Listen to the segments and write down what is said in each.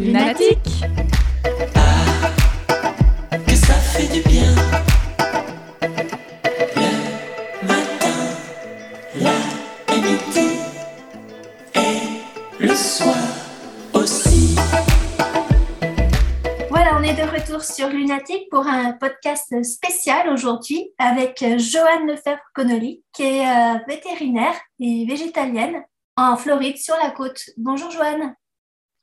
Lunatique. Ah, que ça fait du bien. Le matin, la midi et le soir aussi. Voilà, on est de retour sur Lunatique pour un podcast spécial aujourd'hui avec Joanne Lefebvre-Connolly, qui est euh, vétérinaire et végétalienne en Floride, sur la côte. Bonjour Joanne.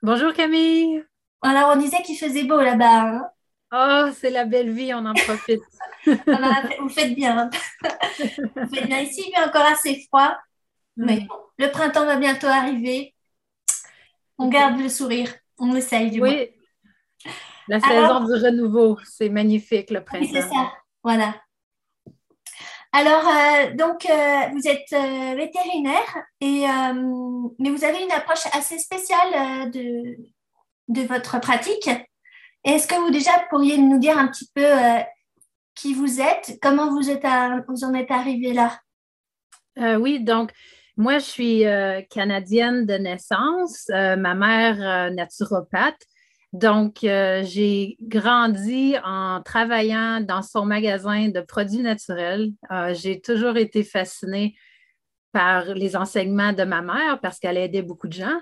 Bonjour Camille. Alors, on disait qu'il faisait beau là-bas. Hein. oh, c'est la belle vie, on en profite. vous faites bien. vous faites bien. Ici, il fait encore assez froid. Mais bon, le printemps va bientôt arriver. On garde le sourire. On essaye du Oui. La saison du renouveau, c'est magnifique le printemps. Oui, c'est ça. Voilà. Alors, euh, donc, euh, vous êtes euh, vétérinaire, et, mais vous avez une approche assez spéciale de, de votre pratique. Est-ce que vous déjà pourriez nous dire un petit peu qui vous êtes, comment vous, êtes vous en êtes arrivé là? oui, donc, moi, je suis canadienne de naissance, ma mère naturopathe. Donc, euh, j'ai grandi en travaillant dans son magasin de produits naturels. Euh, j'ai toujours été fascinée par les enseignements de ma mère parce qu'elle aidait beaucoup de gens.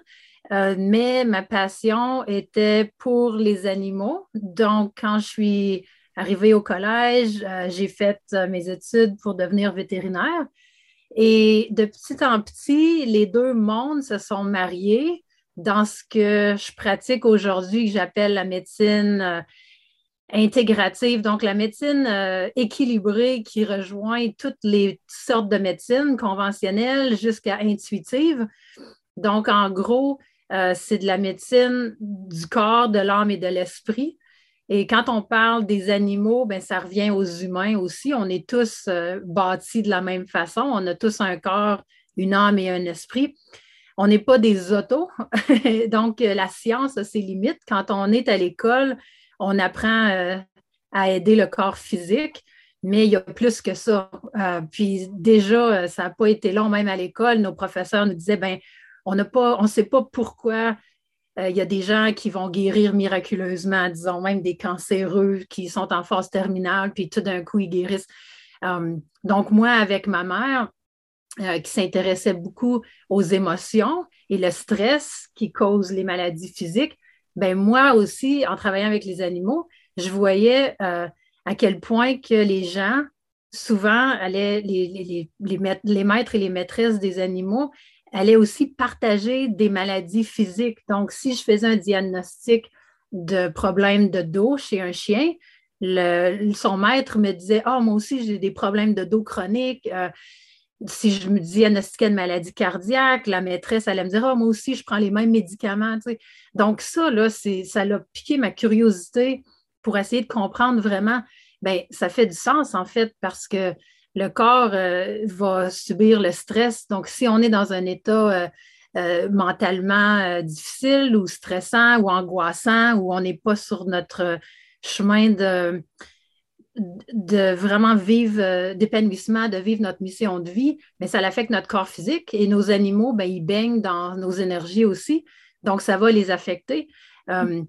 Euh, mais ma passion était pour les animaux. Donc, quand je suis arrivée au collège, j'ai fait mes études pour devenir vétérinaire. Et de petit en petit, les deux mondes se sont mariés dans ce que je pratique aujourd'hui, que j'appelle la médecine euh, intégrative, donc la médecine euh, équilibrée qui rejoint toutes les sortes de médecines conventionnelles jusqu'à intuitive. Donc, en gros, euh, c'est de la médecine du corps, de l'âme et de l'esprit. Et quand on parle des animaux, ben, ça revient aux humains aussi. On est tous bâtis de la même façon. On a tous un corps, une âme et un esprit on n'est pas des autos. Donc, euh, la science a ses limites. Quand on est à l'école, on apprend euh, à aider le corps physique, mais il y a plus que ça. Euh, puis déjà, ça n'a pas été long, même à l'école. Nos professeurs nous disaient, ben, on pas, on ne sait pas pourquoi il y a des gens qui vont guérir miraculeusement, disons, même des cancéreux qui sont en phase terminale, puis tout d'un coup, ils guérissent. donc, moi, avec ma mère, euh, qui s'intéressait beaucoup aux émotions et le stress qui cause les maladies physiques, ben moi aussi, en travaillant avec les animaux, je voyais euh, à quel point que les gens, souvent, allaient, les, les, maîtres et les maîtresses des animaux allaient aussi partager des maladies physiques. Donc, si je faisais un diagnostic de problème de dos chez un chien, son maître me disait Ah, moi aussi, j'ai des problèmes de dos chroniques. Euh, si je me diagnostiquais de maladie cardiaque, la maîtresse allait me dire oh, moi aussi, je prends les mêmes médicaments. Donc, ça, là, ça a piqué ma curiosité pour essayer de comprendre vraiment. Bien, ça fait du sens, en fait, parce que le corps euh, va subir le stress. Donc, si on est dans un état euh, euh, mentalement difficile ou stressant ou angoissant, ou on n'est pas sur notre chemin de de vraiment vivre euh, d'épanouissement, de vivre notre mission de vie, mais ça affecte notre corps physique et nos animaux, ben, ils baignent dans nos énergies aussi. Donc, ça va les affecter. Euh,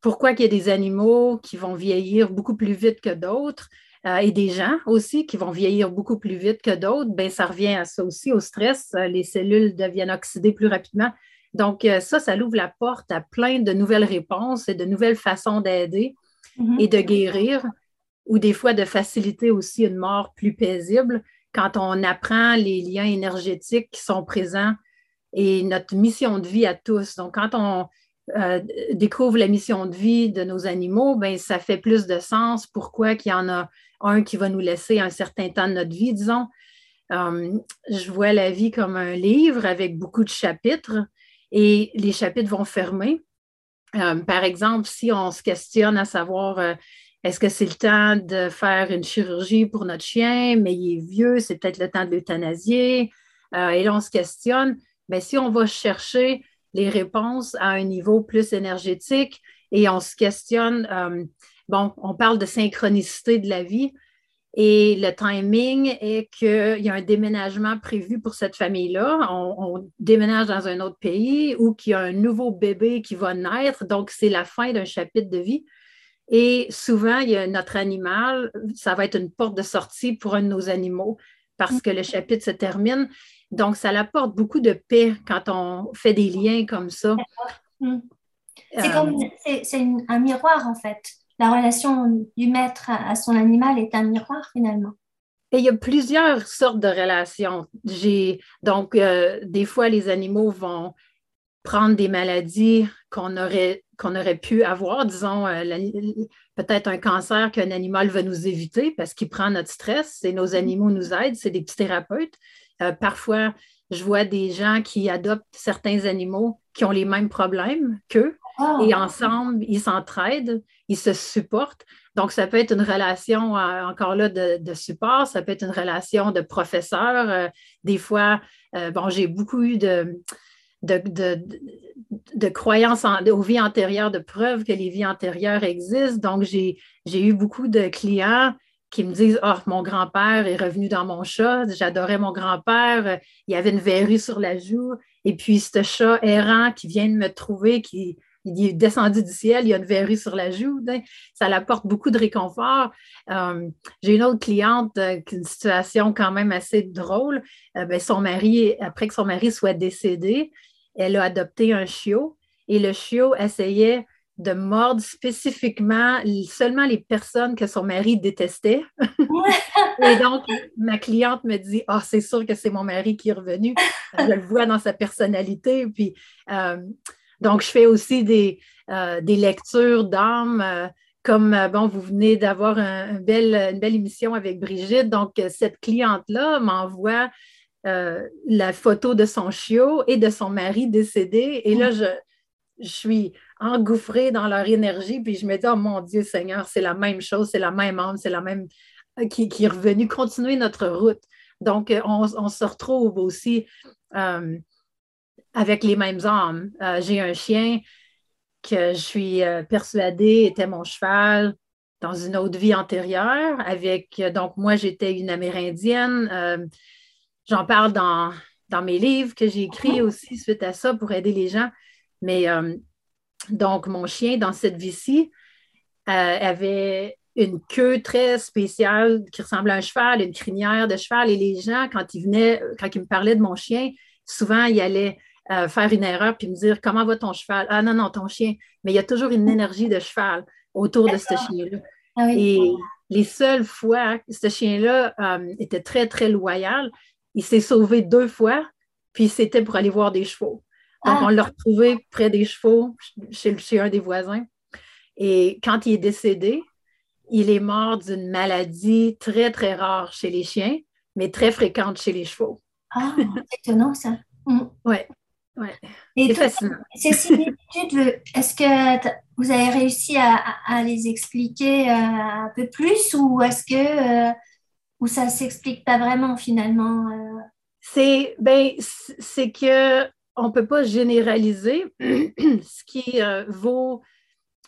pourquoi qu'il y a des animaux qui vont vieillir beaucoup plus vite que d'autres euh, et des gens aussi qui vont vieillir beaucoup plus vite que d'autres? Ben, ça revient à ça aussi, au stress. les cellules deviennent oxydées plus rapidement. Donc, ça, ça ouvre la porte à plein de nouvelles réponses et de nouvelles façons d'aider mm-hmm. et de guérir ou des fois de faciliter aussi une mort plus paisible quand on apprend les liens énergétiques qui sont présents et notre mission de vie à tous. Donc, quand on euh, découvre la mission de vie de nos animaux, ben, ça fait plus de sens. Pourquoi qu'il y en a un qui va nous laisser un certain temps de notre vie, disons? Euh, je vois la vie comme un livre avec beaucoup de chapitres et les chapitres vont fermer. Euh, par exemple, si on se questionne à savoir est-ce que c'est le temps de faire une chirurgie pour notre chien, mais il est vieux, c'est peut-être le temps de l'euthanasier. Euh, et là, on se questionne, mais si on va chercher les réponses à un niveau plus énergétique et on se questionne, euh, bon, on parle de synchronicité de la vie. Et le timing est qu'il y a un déménagement prévu pour cette famille-là. On, on, déménage dans un autre pays ou qu'il y a un nouveau bébé qui va naître. Donc, c'est la fin d'un chapitre de vie. Et souvent, il y a notre animal, ça va être une porte de sortie pour un de nos animaux parce que le chapitre se termine. Donc, ça apporte beaucoup de paix quand on fait des liens comme ça. C'est comme c'est un miroir en fait. La relation du maître à, son animal est un miroir finalement. Et il y a plusieurs sortes de relations. J'ai donc euh, des fois les animaux vont prendre des maladies qu'on aurait qu'on aurait pu avoir, disons euh, peut-être un cancer qu'un animal va nous éviter parce qu'il prend notre stress et nos mm. animaux nous aident, c'est des petits thérapeutes. Euh, parfois, je vois des gens qui adoptent certains animaux qui ont les mêmes problèmes qu'eux ah. et ensemble, ils s'entraident, ils se supportent. Donc, ça peut être une relation euh, encore là de, support, ça peut être une relation de professeur. Euh, des fois, bon, j'ai beaucoup eu de, de, croyances aux vies antérieures, de preuves que les vies antérieures existent. Donc, j'ai eu beaucoup de clients qui me disent Oh, mon grand-père est revenu dans mon chat, j'adorais mon grand-père, il y avait une verrue sur la joue, et puis ce chat errant qui vient de me trouver, qui est descendu du ciel, il y a une verrue sur la joue, ça l'apporte beaucoup de réconfort. Euh, j'ai une autre cliente euh, qui a une situation quand même assez drôle. Euh, ben, son mari, après que son mari soit décédé, elle a adopté un chiot et le chiot essayait de mordre spécifiquement seulement les personnes que son mari détestait. et donc, ma cliente me dit Ah, c'est sûr que c'est mon mari qui est revenu. Je le vois dans sa personnalité. Puis, euh, donc, je fais aussi des, euh, des lectures d'âme. Euh, comme, bon, vous venez d'avoir une belle émission avec Brigitte. Donc, cette cliente-là m'envoie la photo de son chiot et de son mari décédé. Et là, je, je suis engouffrée dans leur énergie, puis je me dis, oh mon Dieu Seigneur, c'est la même chose, c'est la même âme, c'est la même euh, qui, est revenue, continuer notre route. Donc, euh, on, se retrouve aussi euh, avec les mêmes âmes. J'ai un chien que je suis persuadée était mon cheval dans une autre vie antérieure. Avec, donc, moi, j'étais une Amérindienne. J'en parle dans, dans mes livres que j'ai écrits aussi suite à ça pour aider les gens. Mais euh, donc, mon chien, dans cette vie-ci, euh, avait une queue très spéciale qui ressemblait à un cheval, une crinière de cheval. Et les gens, quand ils venaient, quand ils me parlaient de mon chien, souvent, ils allaient euh, faire une erreur puis me dire Comment va ton cheval Ah non, non, ton chien. Mais il y a toujours une énergie de cheval autour de ce chien-là. Ah Et les seules fois, ce chien-là était très, très loyal. Il s'est sauvé deux fois, puis c'était pour aller voir des chevaux. Donc, ah. on l'a retrouvé près des chevaux chez, chez, un des voisins. Et quand il est décédé, il est mort d'une maladie très, très rare chez les chiens, mais très fréquente chez les chevaux. Ah, c'est étonnant ça. Mm. Oui. Ouais. C'est fascinant. Ces similitudes, est-ce que vous avez réussi à, les expliquer euh, un peu plus ou est-ce que euh, ou ça s'explique pas vraiment finalement? Euh? C'est ben, c'est que on peut pas généraliser ce qui euh, vaut.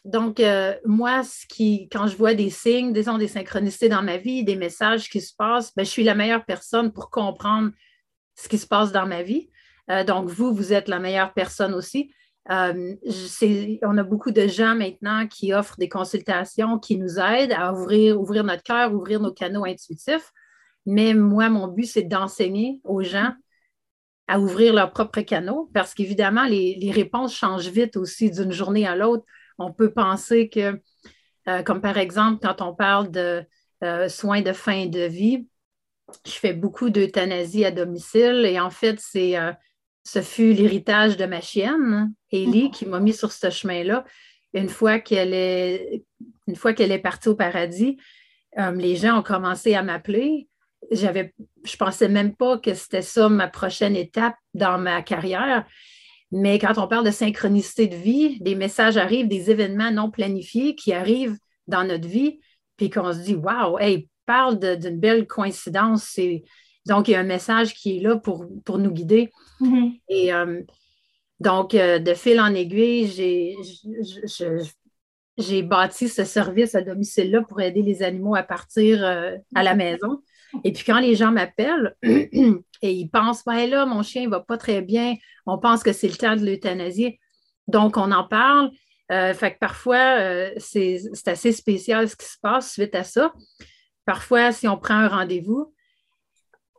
Donc, euh, moi, ce qui, quand je vois des signes, disons des synchronicités dans ma vie, des messages qui se passent, ben, je suis la meilleure personne pour comprendre ce qui se passe dans ma vie. Donc, vous, vous êtes la meilleure personne aussi. On a beaucoup de gens maintenant qui offrent des consultations, qui nous aident à ouvrir, ouvrir notre cœur, ouvrir nos canaux intuitifs. Mais moi, mon but, c'est d'enseigner aux gens à ouvrir leurs propres canaux parce qu'évidemment, les, réponses changent vite aussi d'une journée à l'autre. On peut penser que, euh, comme par exemple, quand on parle de euh, soins de fin de vie, je fais beaucoup d'euthanasie à domicile et en fait, c'est, euh, ce fut l'héritage de ma chienne, Ellie, mm-hmm. qui m'a mis sur ce chemin-là. Une fois qu'elle est, une fois qu'elle est partie au paradis, les gens ont commencé à m'appeler j'avais, je pensais même pas que c'était ça ma prochaine étape dans ma carrière. Mais quand on parle de synchronicité de vie, des messages arrivent, des événements non planifiés qui arrivent dans notre vie, puis qu'on se dit, waouh, hey, parle d'une belle coïncidence. Donc, il y a un message qui est là pour, pour nous guider. Mm-hmm. Et euh, donc, euh, de fil en aiguille, j'ai, j'ai bâti ce service à domicile-là pour aider les animaux à partir euh, à la maison. Et puis quand les gens m'appellent et ils pensent, ben là, mon chien ne va pas très bien, on pense que c'est le temps de l'euthanasier. Donc, on en parle. Fait que parfois, c'est assez spécial ce qui se passe suite à ça. Parfois, si on prend un rendez-vous,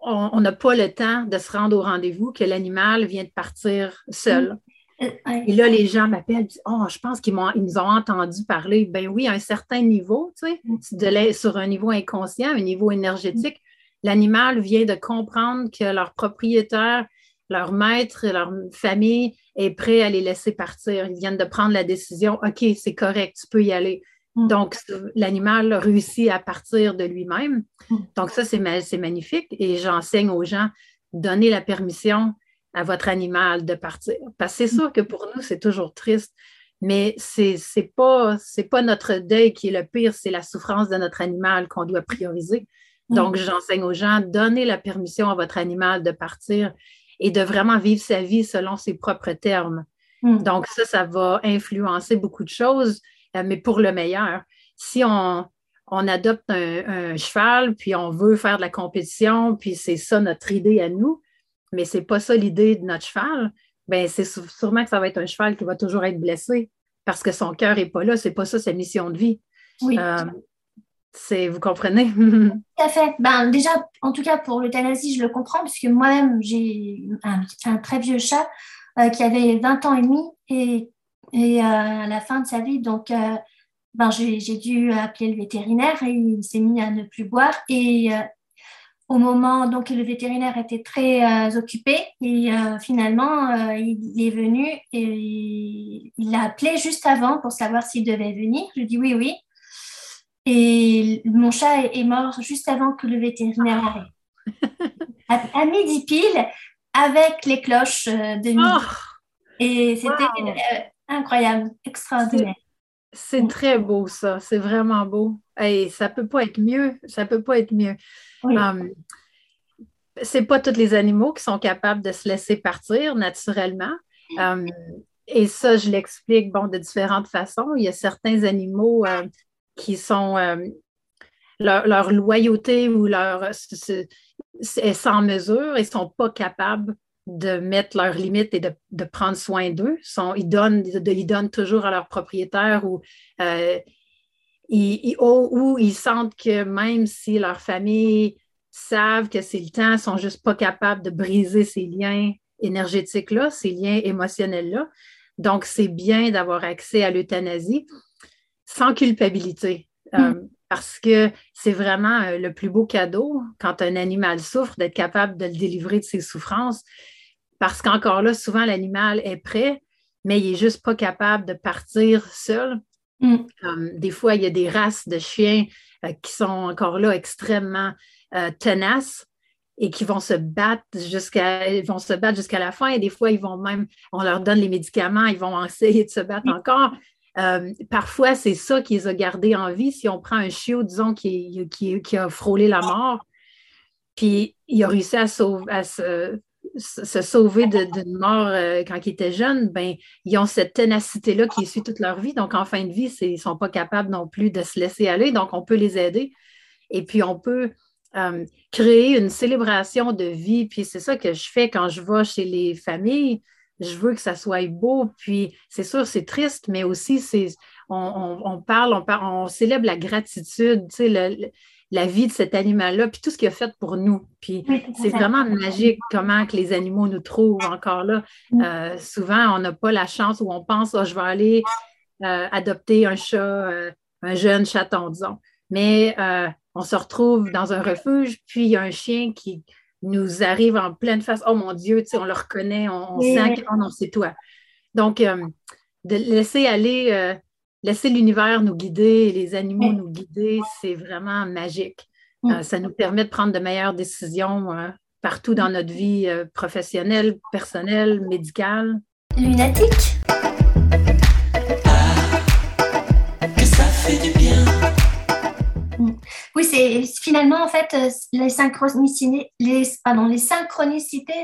on n'a pas le temps de se rendre au rendez-vous que l'animal vient de partir seul. Euh, Et là, les gens m'appellent, disent Oh, je pense qu'ils nous ont entendu parler. Ben oui, à un certain niveau, tu sais, sur un niveau inconscient, un niveau énergétique, l'animal vient de comprendre que leur propriétaire, leur maître, leur famille est prêt à les laisser partir. Ils viennent de prendre la décision OK, c'est correct, tu peux y aller. Mm. Donc, l'animal réussit à partir de lui-même. Mm. Donc, ça, c'est magnifique. Et j'enseigne aux gens, donnez la permission à votre animal de partir. Parce que c'est mm. sûr que pour nous, c'est toujours triste, mais ce n'est pas, pas notre deuil qui est le pire, c'est la souffrance de notre animal qu'on doit prioriser. Donc, j'enseigne aux gens, donnez la permission à votre animal de partir et de vraiment vivre sa vie selon ses propres termes. Donc, ça, ça va influencer beaucoup de choses. Euh, mais pour le meilleur. Si on, adopte un, cheval, puis on veut faire de la compétition, puis c'est ça notre idée à nous, mais ce n'est pas ça l'idée de notre cheval, bien, c'est sûrement que ça va être un cheval qui va toujours être blessé parce que son cœur n'est pas là. Ce n'est pas ça sa mission de vie. Oui. Euh, vous comprenez? Tout à fait. Ben, déjà, en tout cas, pour l'euthanasie, je le comprends, puisque moi-même, j'ai un, très vieux chat euh, qui avait 20 ans et demi et et euh, à la fin de sa vie, donc, euh, ben, j'ai dû appeler le vétérinaire et il s'est mis à ne plus boire. Et euh, au moment, donc le vétérinaire était très occupé et finalement, il est venu et il l'a appelé juste avant pour savoir s'il devait venir. Je dis oui, oui. Et mon chat est, mort juste avant que le vétérinaire arrive. à, midi pile, avec les cloches de midi. Oh! Et c'était Incroyable, extraordinaire. C'est très beau, ça. C'est vraiment beau. Et ça peut pas être mieux. Ça peut pas être mieux. Oui. Um, c'est pas tous les animaux qui sont capables de se laisser partir naturellement. Um, et ça, je l'explique bon, de différentes façons. Il y a certains animaux euh, qui sont euh, leur, loyauté ou leur est sans mesure et ne sont pas capables de mettre leurs limites et de, prendre soin d'eux. Ils donnent, ils donnent toujours à leur propriétaire ou, euh, ils, ou ils sentent que même si leur famille savent que c'est le temps, ils ne sont juste pas capables de briser ces liens énergétiques-là, ces liens émotionnels-là. Donc, c'est bien d'avoir accès à l'euthanasie sans culpabilité. Euh, mm. parce que c'est vraiment euh, le plus beau cadeau quand un animal souffre, d'être capable de le délivrer de ses souffrances. Parce qu'encore là, souvent, l'animal est prêt, mais il n'est juste pas capable de partir seul. Mm. des fois, il y a des races de chiens euh, qui sont encore là extrêmement euh, tenaces et qui vont se battre jusqu'à vont se battre jusqu'à la fin. Et des fois, ils vont même, on leur donne les médicaments, ils vont essayer de se battre encore. Euh, parfois, c'est ça qui les a gardés en vie. Si on prend un chiot, disons, qui, qui, a frôlé la mort, puis il a réussi à, sauver, à se se sauver d'une mort euh, quand ils étaient jeunes, ben, ils ont cette ténacité-là qui suit toute leur vie. Donc, en fin de vie, ils ne sont pas capables non plus de se laisser aller. Donc, on peut les aider. Et puis, on peut euh, créer une célébration de vie. Puis, c'est ça que je fais quand je vais chez les familles. Je veux que ça soit beau. Puis, c'est sûr, c'est triste, mais aussi, c'est, on, parle, on, parle, on célèbre la gratitude. Tu sais, le, la vie de cet animal-là, puis tout ce qu'il a fait pour nous. Puis c'est vraiment magique comment que les animaux nous trouvent encore là. Euh, souvent, on n'a pas la chance où on pense, oh, je vais aller euh, adopter un chat, euh, un jeune chaton, disons. Mais on se retrouve dans un refuge, puis il y a un chien qui nous arrive en pleine face. Oh mon Dieu, on le reconnaît, on, sent que oh non, c'est toi. Donc, de laisser aller laisser l'univers nous guider, les animaux nous guider, c'est vraiment magique. Mm. Euh, ça nous permet de prendre de meilleures décisions euh, partout dans notre vie euh, professionnelle, personnelle, médicale. Lunatique? Oui, c'est finalement, en fait, euh, les synchronicités,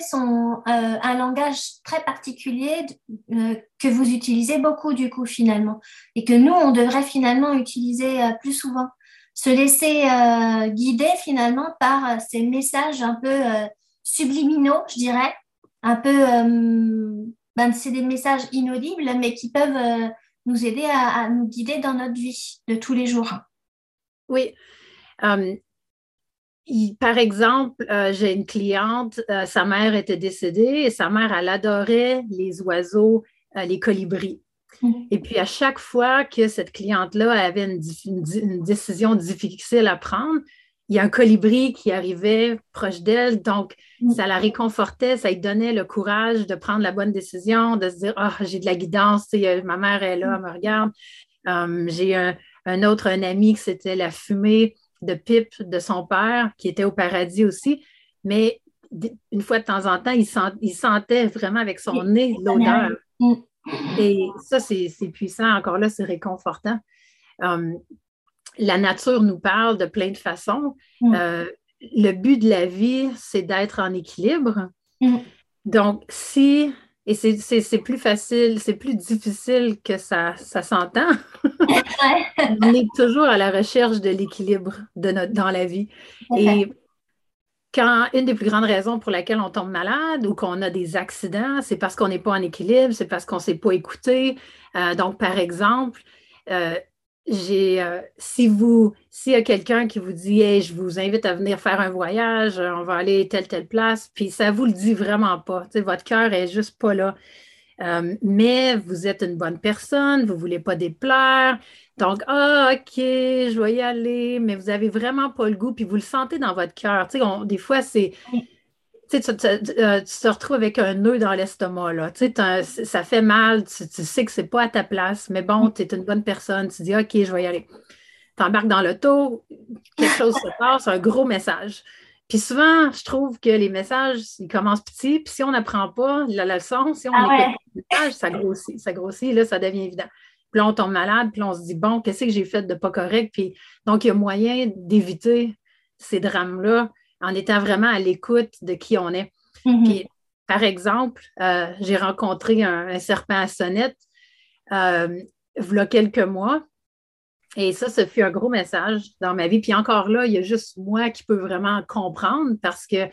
sont euh, un langage très particulier euh, que vous utilisez beaucoup, du coup, finalement, et que nous, on devrait finalement utiliser plus souvent. Se laisser guider, finalement, par ces messages un peu subliminaux, je dirais, un peu, ben, c'est des messages inaudibles, mais qui peuvent nous aider à nous guider dans notre vie de tous les jours. Oui. Euh, par exemple, euh, j'ai une cliente, euh, sa mère était décédée et sa mère, elle adorait les oiseaux, les colibris. Mm-hmm. Et puis, à chaque fois que cette cliente-là avait une, décision difficile à prendre, il y a un colibri qui arrivait proche d'elle. Donc, mm-hmm. ça la réconfortait, ça lui donnait le courage de prendre la bonne décision, de se dire Ah, j'ai de la guidance, ma mère est là, elle me regarde. j'ai un, un, autre, un ami qui c'était la fumée de pipe de son père, qui était au paradis aussi, mais une fois de temps en temps, il, sentait vraiment avec son nez l'odeur. Mm. Et ça, c'est puissant. Encore là, c'est réconfortant. Hum, la nature nous parle de plein de façons. Mm. Euh, le but de la vie, c'est d'être en équilibre. Mm. Donc, si et c'est plus facile, c'est plus difficile que ça, ça s'entend. On est toujours à la recherche de l'équilibre de dans la vie. Et quand une des plus grandes raisons pour laquelle on tombe malade ou qu'on a des accidents, c'est parce qu'on n'est pas en équilibre, c'est parce qu'on ne s'est pas écouté. Euh, donc, par exemple, euh, j'ai, euh, si vous, s'il y a quelqu'un qui vous dit, hey, je vous invite à venir faire un voyage, euh, on va aller telle, telle place, puis ça vous le dit vraiment pas. votre cœur est juste pas là. Euh, mais vous êtes une bonne personne, vous voulez pas déplaire. Donc, ah, OK, je vais y aller, mais vous n'avez vraiment pas le goût, puis vous le sentez dans votre cœur. Des fois, c'est tu, euh, tu, te retrouves avec un nœud dans l'estomac, là. ça fait mal, tu, sais que c'est pas à ta place, mais bon, tu es une bonne personne, tu dis OK, je vais y aller. Tu embarques dans l'auto, quelque chose se passe, un gros message. Puis souvent, je trouve que les messages, ils commencent petits, puis si on n'apprend pas la leçon, si on ah écoute le message, ça grossit, ça grossit, là, ça devient évident. Puis là, on tombe malade, puis on se dit, bon, qu'est-ce que j'ai fait de pas correct? Puis donc, il y a moyen d'éviter ces drames-là en étant vraiment à l'écoute de qui on est. Mm-hmm. par exemple, euh, j'ai rencontré un, serpent à sonnette euh, il y a quelques mois. Et ça, ce fut un gros message dans ma vie. Puis encore là, il y a juste moi qui peux vraiment comprendre parce que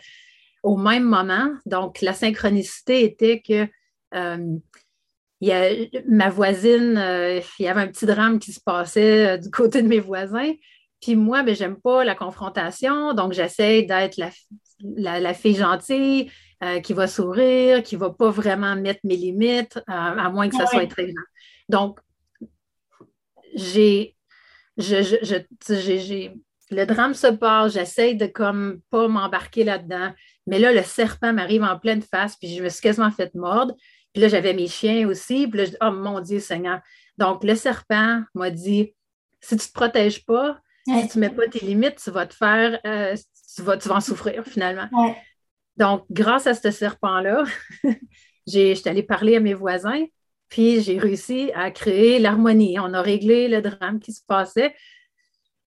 au même moment, donc la synchronicité était que euh, il y a, ma voisine, il y avait un petit drame qui se passait du côté de mes voisins. Puis moi, ben, j'aime pas la confrontation, donc j'essaie d'être la, fille gentille euh, qui va sourire, qui va pas vraiment mettre mes limites, euh, à moins que ça soit très grand. Donc, j'ai, le drame se passe, j'essaie de comme pas m'embarquer là-dedans, mais là, le serpent m'arrive en pleine face, puis je me suis quasiment fait mordre. Puis là, j'avais mes chiens aussi, puis là, je dis, oh mon Dieu Seigneur. Donc, le serpent m'a dit, si tu ne te protèges pas, si tu ne mets pas tes limites, tu vas te faire, euh, tu, vas, tu vas en souffrir finalement. Donc, grâce à ce serpent-là, j'étais allée parler à mes voisins, puis j'ai réussi à créer l'harmonie. On a réglé le drame qui se passait.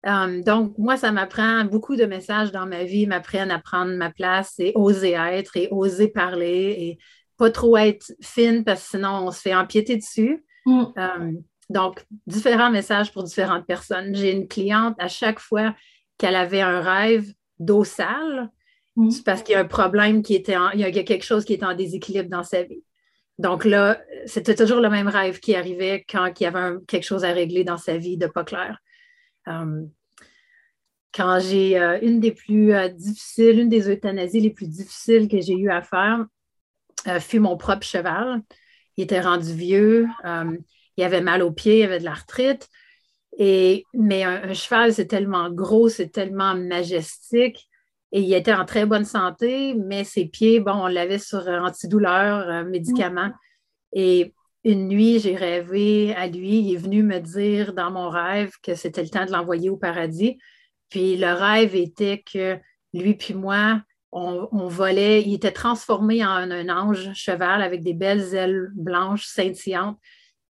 Euh, donc, moi, ça m'apprend beaucoup de messages dans ma vie, m'apprennent à prendre ma place et oser être et oser parler et pas trop être fine parce que sinon on se fait empiéter dessus. Mm. Euh, donc, différents messages pour différentes personnes. J'ai une cliente à chaque fois qu'elle avait un rêve d'eau sale, mm. c'est parce qu'il y a un problème qui était il y a quelque chose qui est en déséquilibre dans sa vie. Donc là, c'était toujours le même rêve qui arrivait quand il y avait quelque chose à régler dans sa vie de pas clair. Euh, quand j'ai euh, une des plus euh, difficiles, une des euthanasies les plus difficiles que j'ai eu à faire, fut mon propre cheval. Il était rendu vieux il avait mal aux pieds, il avait de l'arthrite. Et, mais un, cheval, c'est tellement gros, c'est tellement majestique. Et il était en très bonne santé, mais ses pieds, bon, on l'avait sur antidouleur, euh, médicaments. Et une nuit, j'ai rêvé à lui. Il est venu me dire dans mon rêve que c'était le temps de l'envoyer au paradis. Puis le rêve était que lui puis moi, on, on, volait. Il était transformé en un ange cheval avec des belles ailes blanches scintillantes.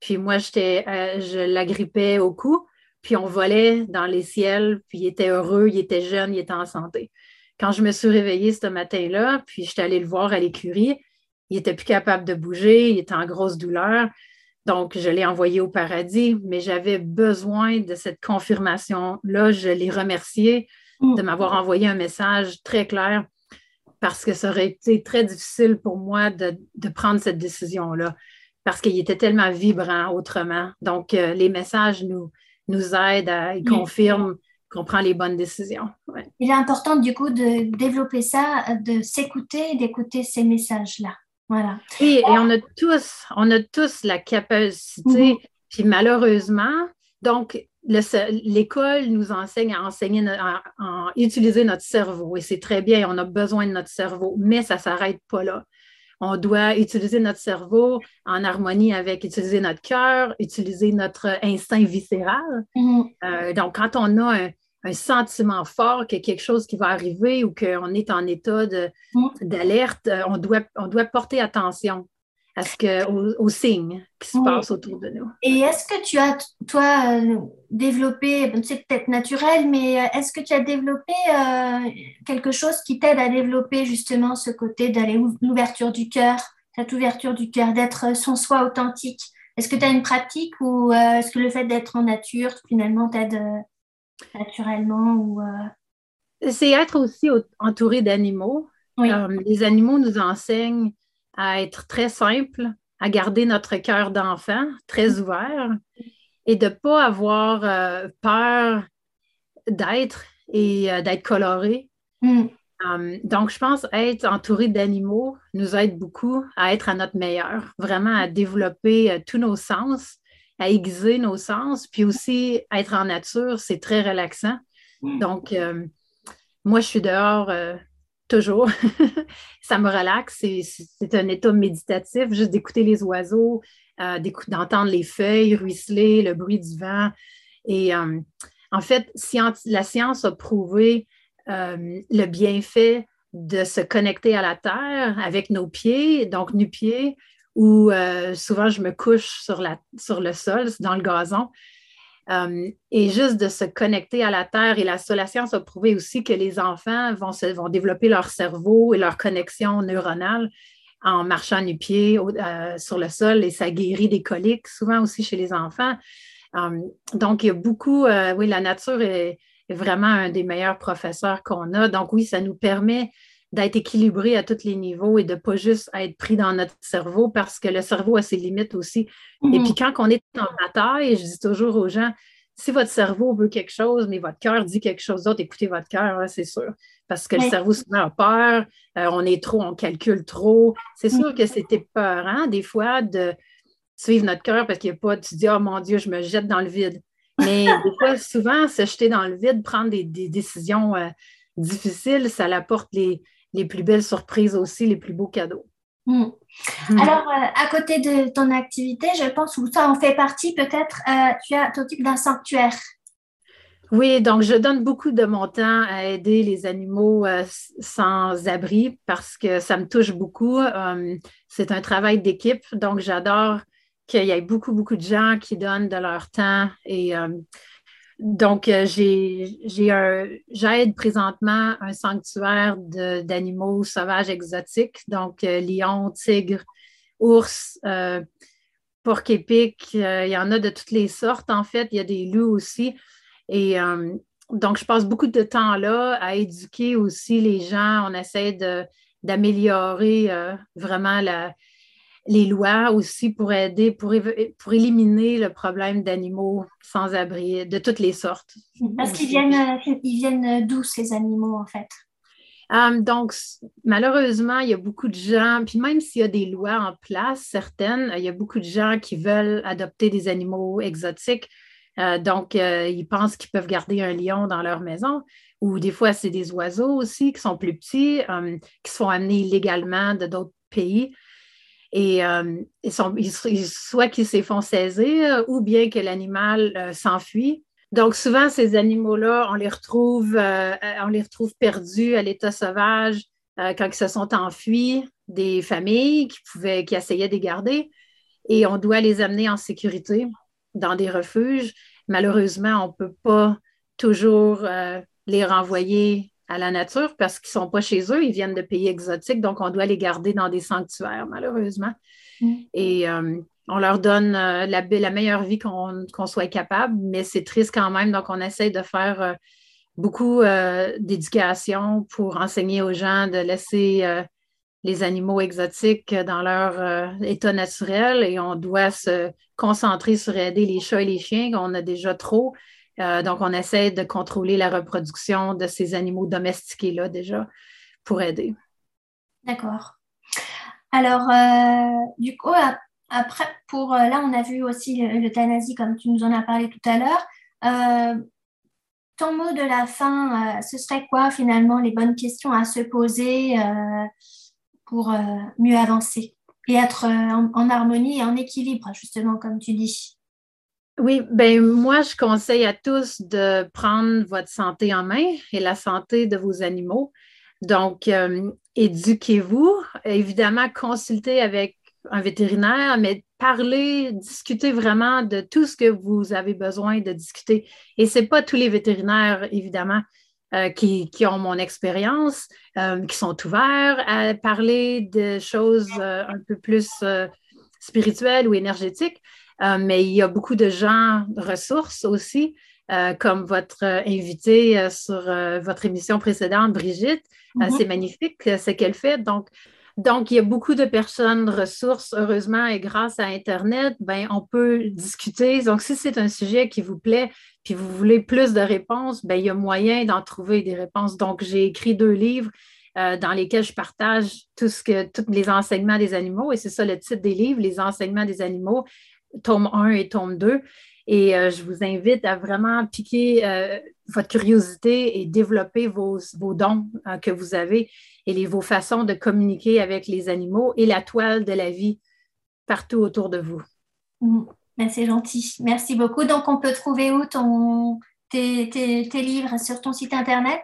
Puis moi, j'étais, euh, je l'agrippais au cou puis on volait dans les ciels, puis il était heureux, il était jeune, il était en santé. Quand je me suis réveillée ce matin-là, puis j'étais allée le voir à l'écurie, il n'était plus capable de bouger, il était en grosse douleur. Donc, je l'ai envoyé au paradis, mais j'avais besoin de cette confirmation-là. Je l'ai remercié mm. de m'avoir envoyé un message très clair parce que ça aurait été très difficile pour moi de, prendre cette décision-là parce qu'il était tellement vibrant autrement. Donc, euh, les messages nous, nous aident à, ils confirment qu'on prend les bonnes décisions. Il est important, du coup, de développer ça, de s'écouter, d'écouter ces messages-là. Voilà. Et, on a tous, on a tous la capacité, mhm. puis malheureusement, donc l'école nous enseigne à enseigner, à, utiliser notre cerveau et c'est très bien, on a besoin de notre cerveau, mais ça ne s'arrête pas là. On doit utiliser notre cerveau en harmonie avec utiliser notre cœur, utiliser notre instinct viscéral. Mhm. Euh, donc, quand on a un, un sentiment fort que quelque chose qui va arriver ou qu'on est en état mm. d'alerte, euh, on doit, on doit porter attention à ce que, aux, signes qui se passent autour de nous. Et est-ce que tu as, toi, euh, développé, c'est peut-être naturel, mais euh, est-ce que tu as développé quelque chose qui t'aide à développer justement ce côté d'aller l'ouverture du cœur, cette ouverture du cœur, d'être son soi authentique? Est-ce que tu as une pratique ou est-ce que le fait d'être en nature, finalement, t'aide naturellement ou euh, C'est être aussi entouré d'animaux. Euh, les animaux nous enseignent à être très simples, à garder notre cœur d'enfant très mm. ouvert et de ne pas avoir euh, peur d'être et d'être coloré. Mm. donc, je pense être entouré d'animaux nous aide beaucoup à être à notre meilleur, vraiment à développer tous nos sens à aiguiser nos sens, puis aussi être en nature, c'est très relaxant. Mm. Donc, euh, moi, je suis dehors euh, toujours. ça me relaxe. C'est un état méditatif, juste d'écouter les oiseaux, euh, d'entendre les feuilles ruisseler, le bruit du vent. Et en fait, la science a prouvé le bienfait de se connecter à la terre avec nos pieds, donc nu-pieds, où euh, souvent je me couche sur le sol, dans le gazon. Euh, et juste de se connecter à la terre. Et la, la science a prouvé aussi que les enfants vont, se, vont développer leur cerveau et leur connexion neuronale en marchant nu-pied euh, sur le sol et ça guérit des coliques, souvent aussi chez les enfants. donc, il y a beaucoup, oui, la nature est, vraiment un des meilleurs professeurs qu'on a. Donc, oui, ça nous permet d'être équilibré à tous les niveaux et de ne pas juste être pris dans notre cerveau parce que le cerveau a ses limites aussi. Et mhm. puis quand on est en bataille, je dis toujours aux gens, si votre cerveau veut quelque chose, mais votre cœur dit quelque chose d'autre, écoutez votre cœur, hein, c'est sûr. Parce que le cerveau souvent a peur, euh, on est trop, on calcule trop. C'est sûr que c'était peur, des fois, de suivre notre cœur parce qu'il n'y a pas, tu dis, oh mon Dieu, je me jette dans le vide. Mais des fois, souvent, se jeter dans le vide, prendre des, décisions euh, difficiles, ça apporte les, les plus belles surprises aussi, les plus beaux cadeaux. Hmm. Hmm. Alors, euh, à côté de ton activité, je pense, que ça en fait partie peut-être, euh, tu as t'occupes d'un sanctuaire. Oui, donc je donne beaucoup de mon temps à aider les animaux euh, sans abri parce que ça me touche beaucoup. c'est un travail d'équipe, donc j'adore qu'il y ait beaucoup, beaucoup de gens qui donnent de leur temps et donc, euh, j'aide présentement un sanctuaire d'animaux sauvages exotiques, donc euh, lions, tigres, ours, euh, porc épic, il y en a de toutes les sortes en fait, il y a des loups aussi. Et donc, je passe beaucoup de temps là à éduquer aussi les gens. On essaie d'améliorer vraiment la, les lois aussi pour aider, pour, pour éliminer le problème d'animaux sans abri de toutes les sortes. Parce qu'ils viennent, euh, ils viennent d'où ces animaux en fait? Um, donc, malheureusement, il y a beaucoup de gens, puis même s'il y a des lois en place, certaines, il y a beaucoup de gens qui veulent adopter des animaux exotiques. Euh, donc, euh, ils pensent qu'ils peuvent garder un lion dans leur maison, ou des fois, c'est des oiseaux aussi qui sont plus petits, um, qui sont amenés illégalement de d'autres pays et euh, soit qu'ils se font saisir ou bien que l'animal euh, s'enfuit. Donc, souvent, ces animaux-là, on les retrouve, euh, on les retrouve perdus à l'état sauvage quand ils se sont enfuis des familles qui, pouvaient, essayaient de les garder et on doit les amener en sécurité dans des refuges. malheureusement, on ne peut pas toujours euh, les renvoyer à la nature parce qu'ils ne sont pas chez eux, ils viennent de pays exotiques, donc on doit les garder dans des sanctuaires, malheureusement. Mm. Et euh, on leur donne la, la, meilleure vie qu'on soit capable, mais c'est triste quand même, donc on essaie de faire beaucoup d'éducation pour enseigner aux gens de laisser les animaux exotiques dans leur euh, état naturel et on doit se concentrer sur aider les chats et les chiens, qu'on a déjà trop. Euh, donc, on essaie de contrôler la reproduction de ces animaux domestiqués-là déjà pour aider. D'accord. Alors, euh, du coup, après, pour là, on a vu aussi l'euthanasie comme tu nous en as parlé tout à l'heure. ton mot de la fin, ce serait quoi finalement les bonnes questions à se poser pour euh, mieux avancer et être euh, en, harmonie et en équilibre, justement, comme tu dis? Oui, ben moi, je conseille à tous de prendre votre santé en main et la santé de vos animaux. Donc, euh, éduquez-vous, évidemment, consultez avec un vétérinaire, mais parlez, discutez vraiment de tout ce que vous avez besoin de discuter. Et ce n'est pas tous les vétérinaires, évidemment, euh, qui, ont mon expérience, euh, qui sont ouverts à parler de choses un peu plus spirituelles ou énergétiques. Mais il y a beaucoup de gens ressources aussi, comme votre invitée sur votre émission précédente, Brigitte. Mm-hmm. C'est magnifique ce qu'elle fait. Donc, donc, il y a beaucoup de personnes ressources, heureusement, et grâce à Internet, ben, on peut discuter. Donc, si c'est un sujet qui vous plaît, puis vous voulez plus de réponses, ben, il y a moyen d'en trouver des réponses. Donc, j'ai écrit deux livres euh, dans lesquels je partage tout ce que, tous les enseignements des animaux, et c'est ça le titre des livres, Les enseignements des animaux, tome 1 et tome 2. Et euh, je vous invite à vraiment piquer euh, votre curiosité et développer vos, dons que vous avez et vos façons de communiquer avec les animaux et la toile de la vie partout autour de vous. Mm. Ben, c'est gentil. Merci beaucoup. Donc, on peut trouver où ton, tes, livres sur ton site Internet?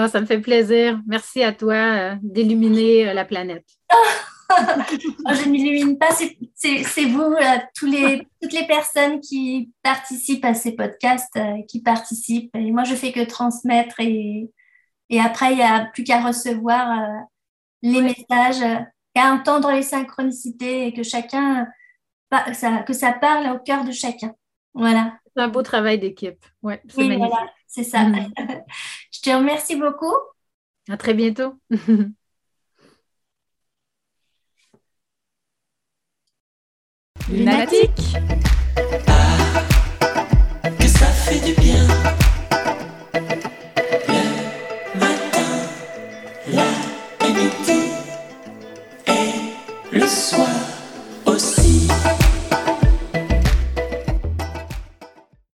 Ah, ça me fait plaisir. Merci à toi euh, d'illuminer euh, la planète. Oh, je ne m'illumine pas, c'est vous, euh, tous les, toutes les personnes qui participent à ces podcasts, qui participent. Et moi, je fais que transmettre et, et après, il n'y a plus qu'à recevoir les messages, qu'à entendre les synchronicités et que chacun que ça parle au cœur de chacun. Voilà. C'est un beau travail d'équipe. Ouais, c'est oui, voilà, c'est ça. Mm. Je te remercie beaucoup. À très bientôt. Lunatique. Ah, que ça fait du bien. Le matin, la midi et le soir.